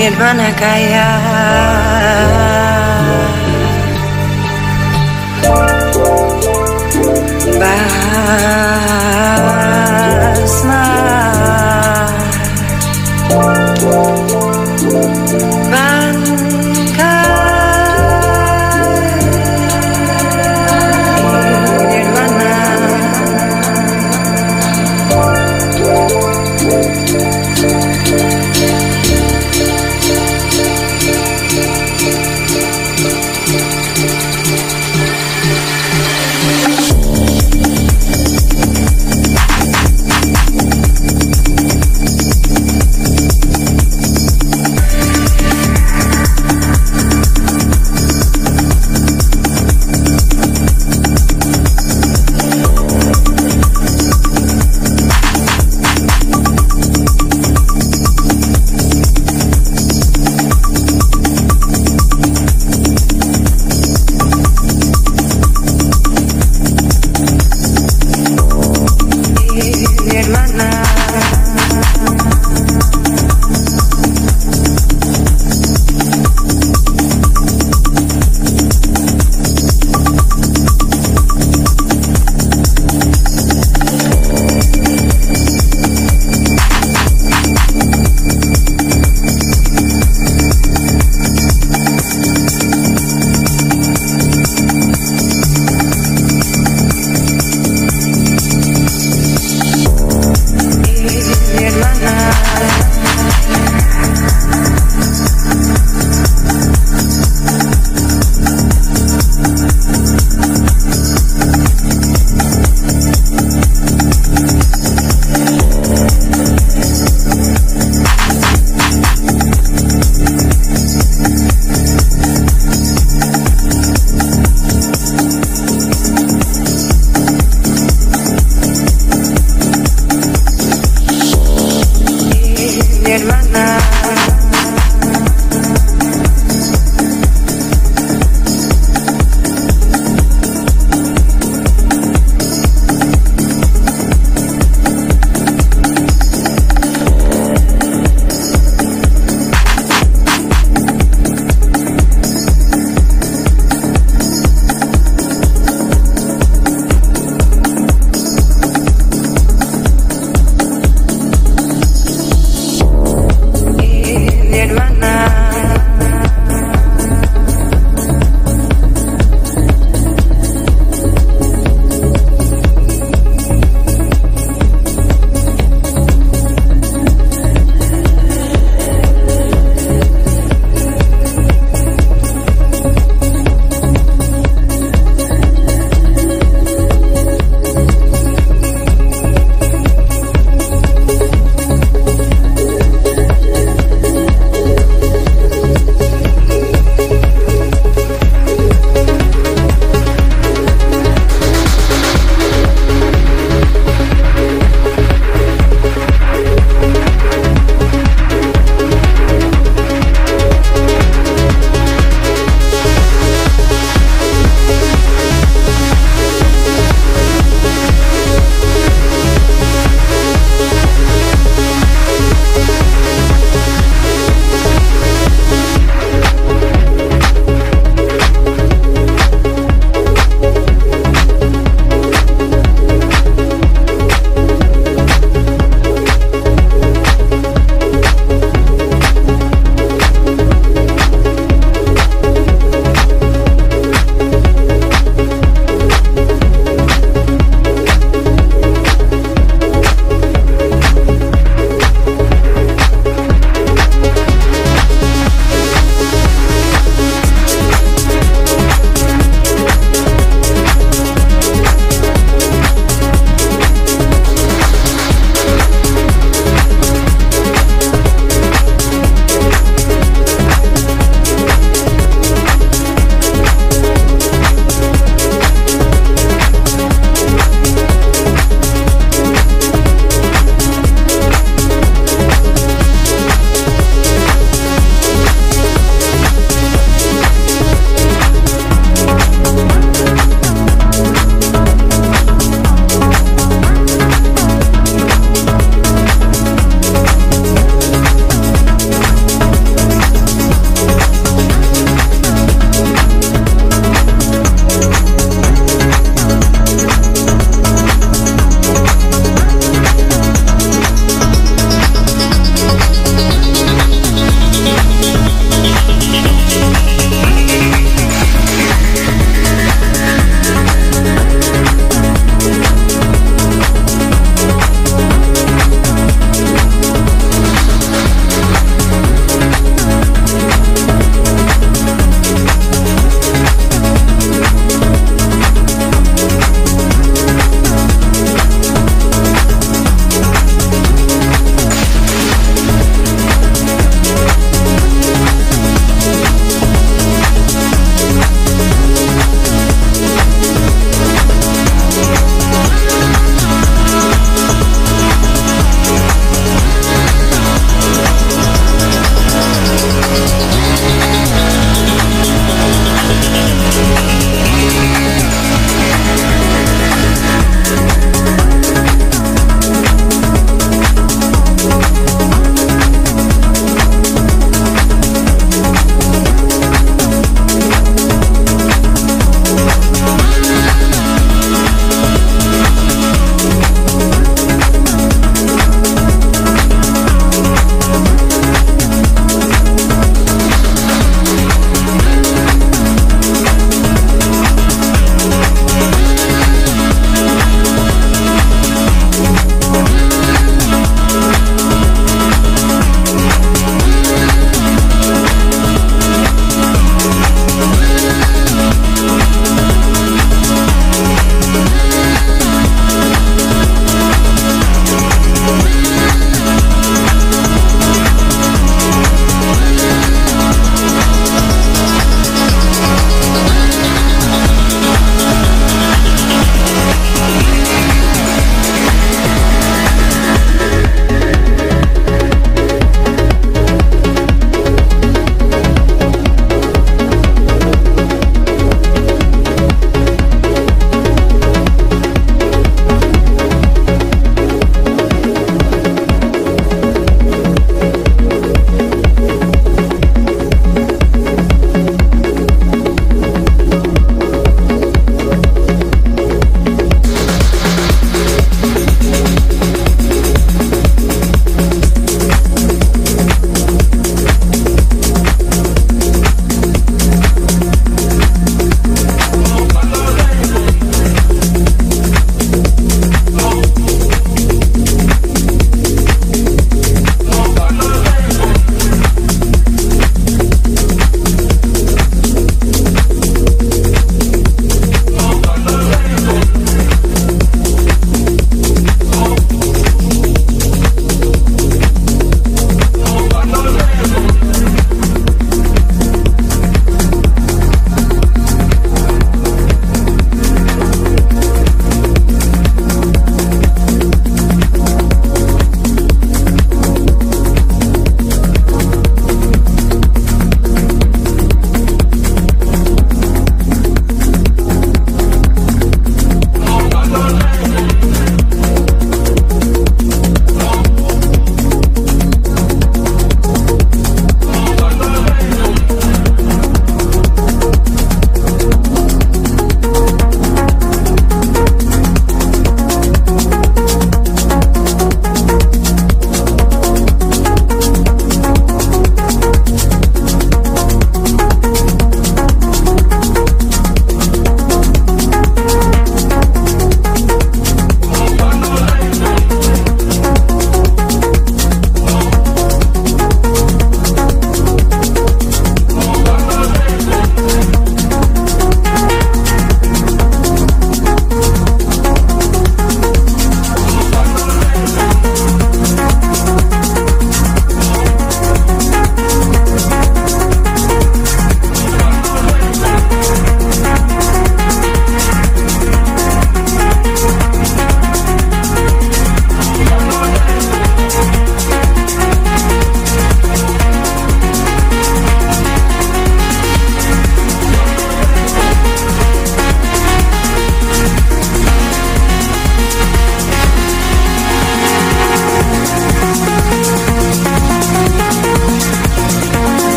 mi hermana calla.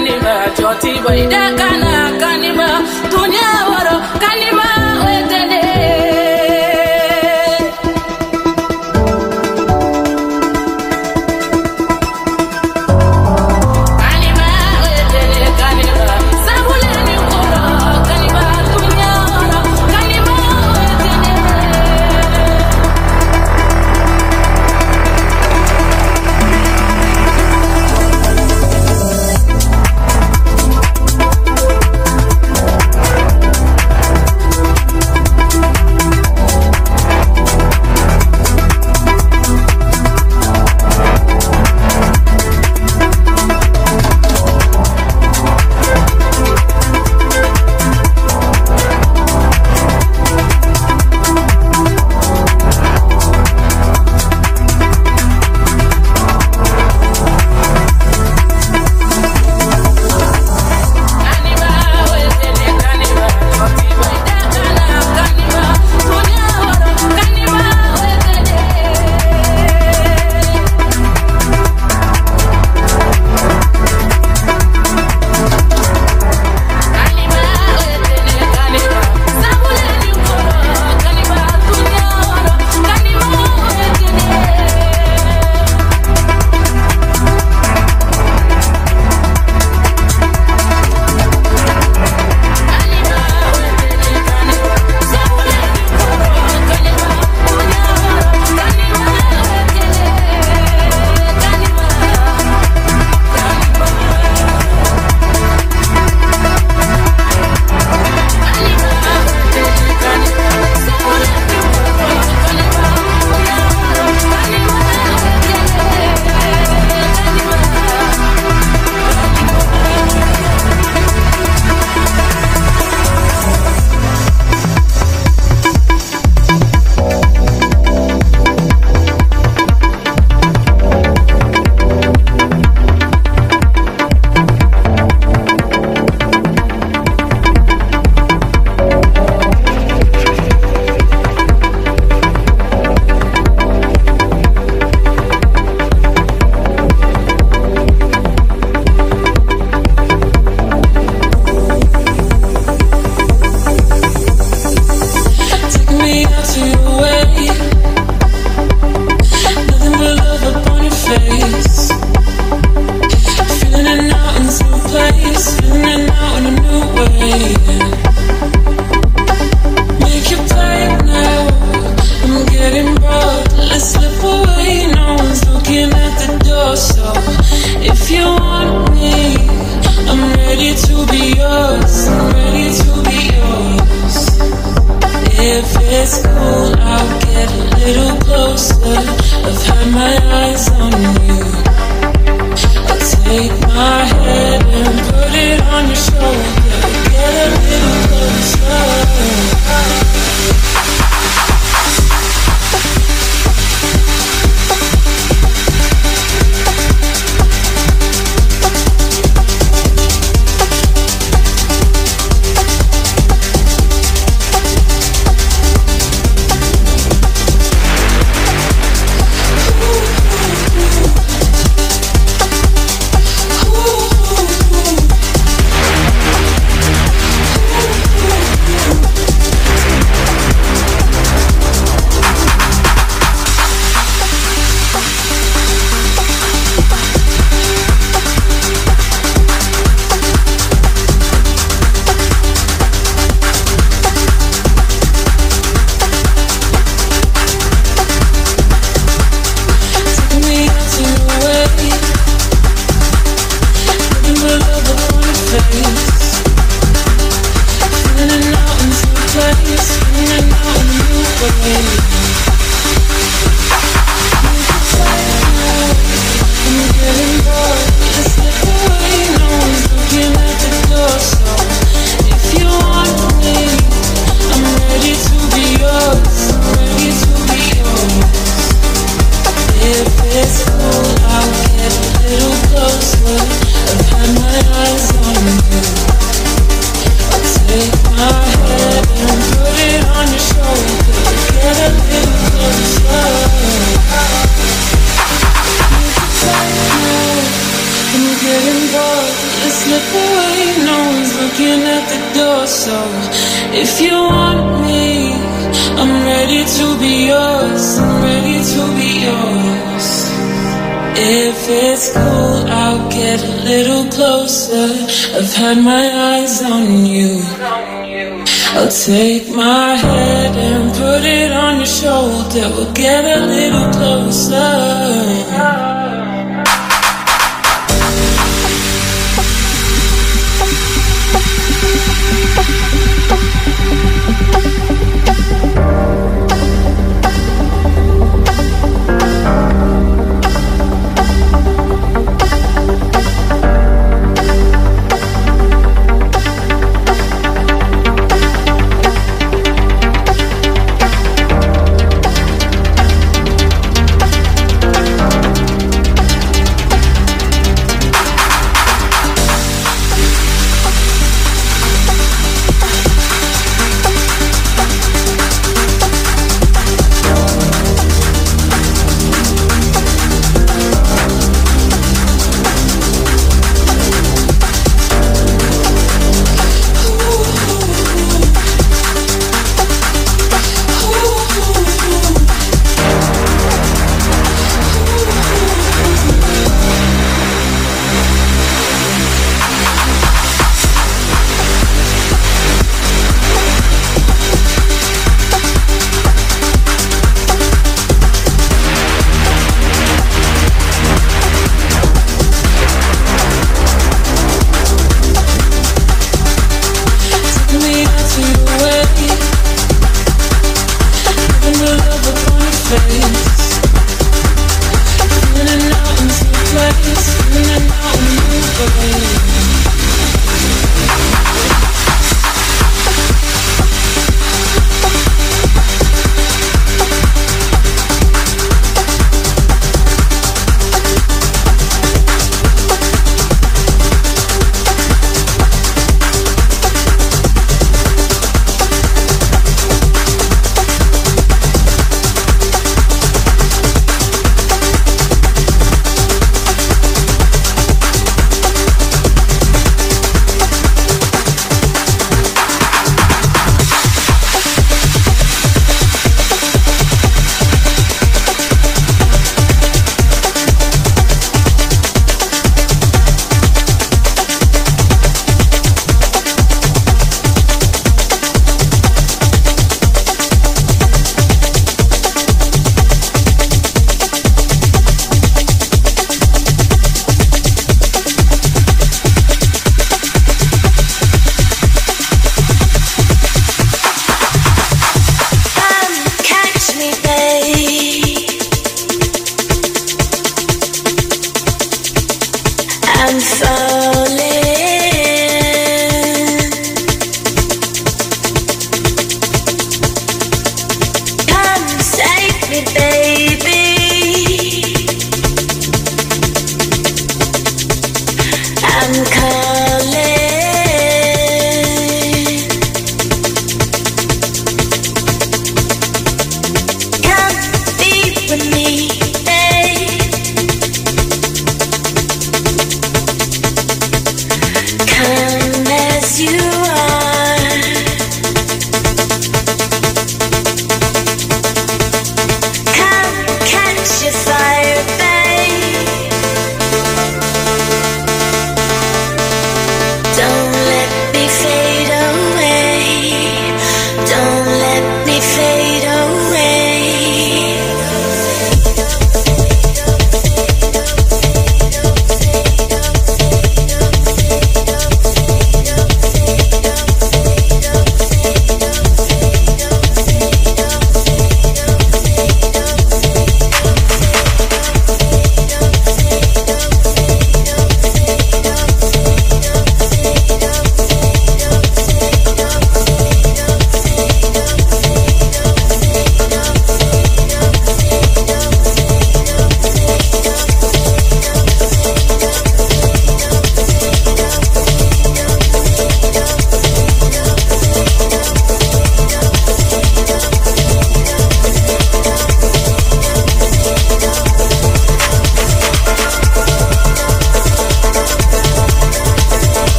Wetele kaniba choti boide kana kaniba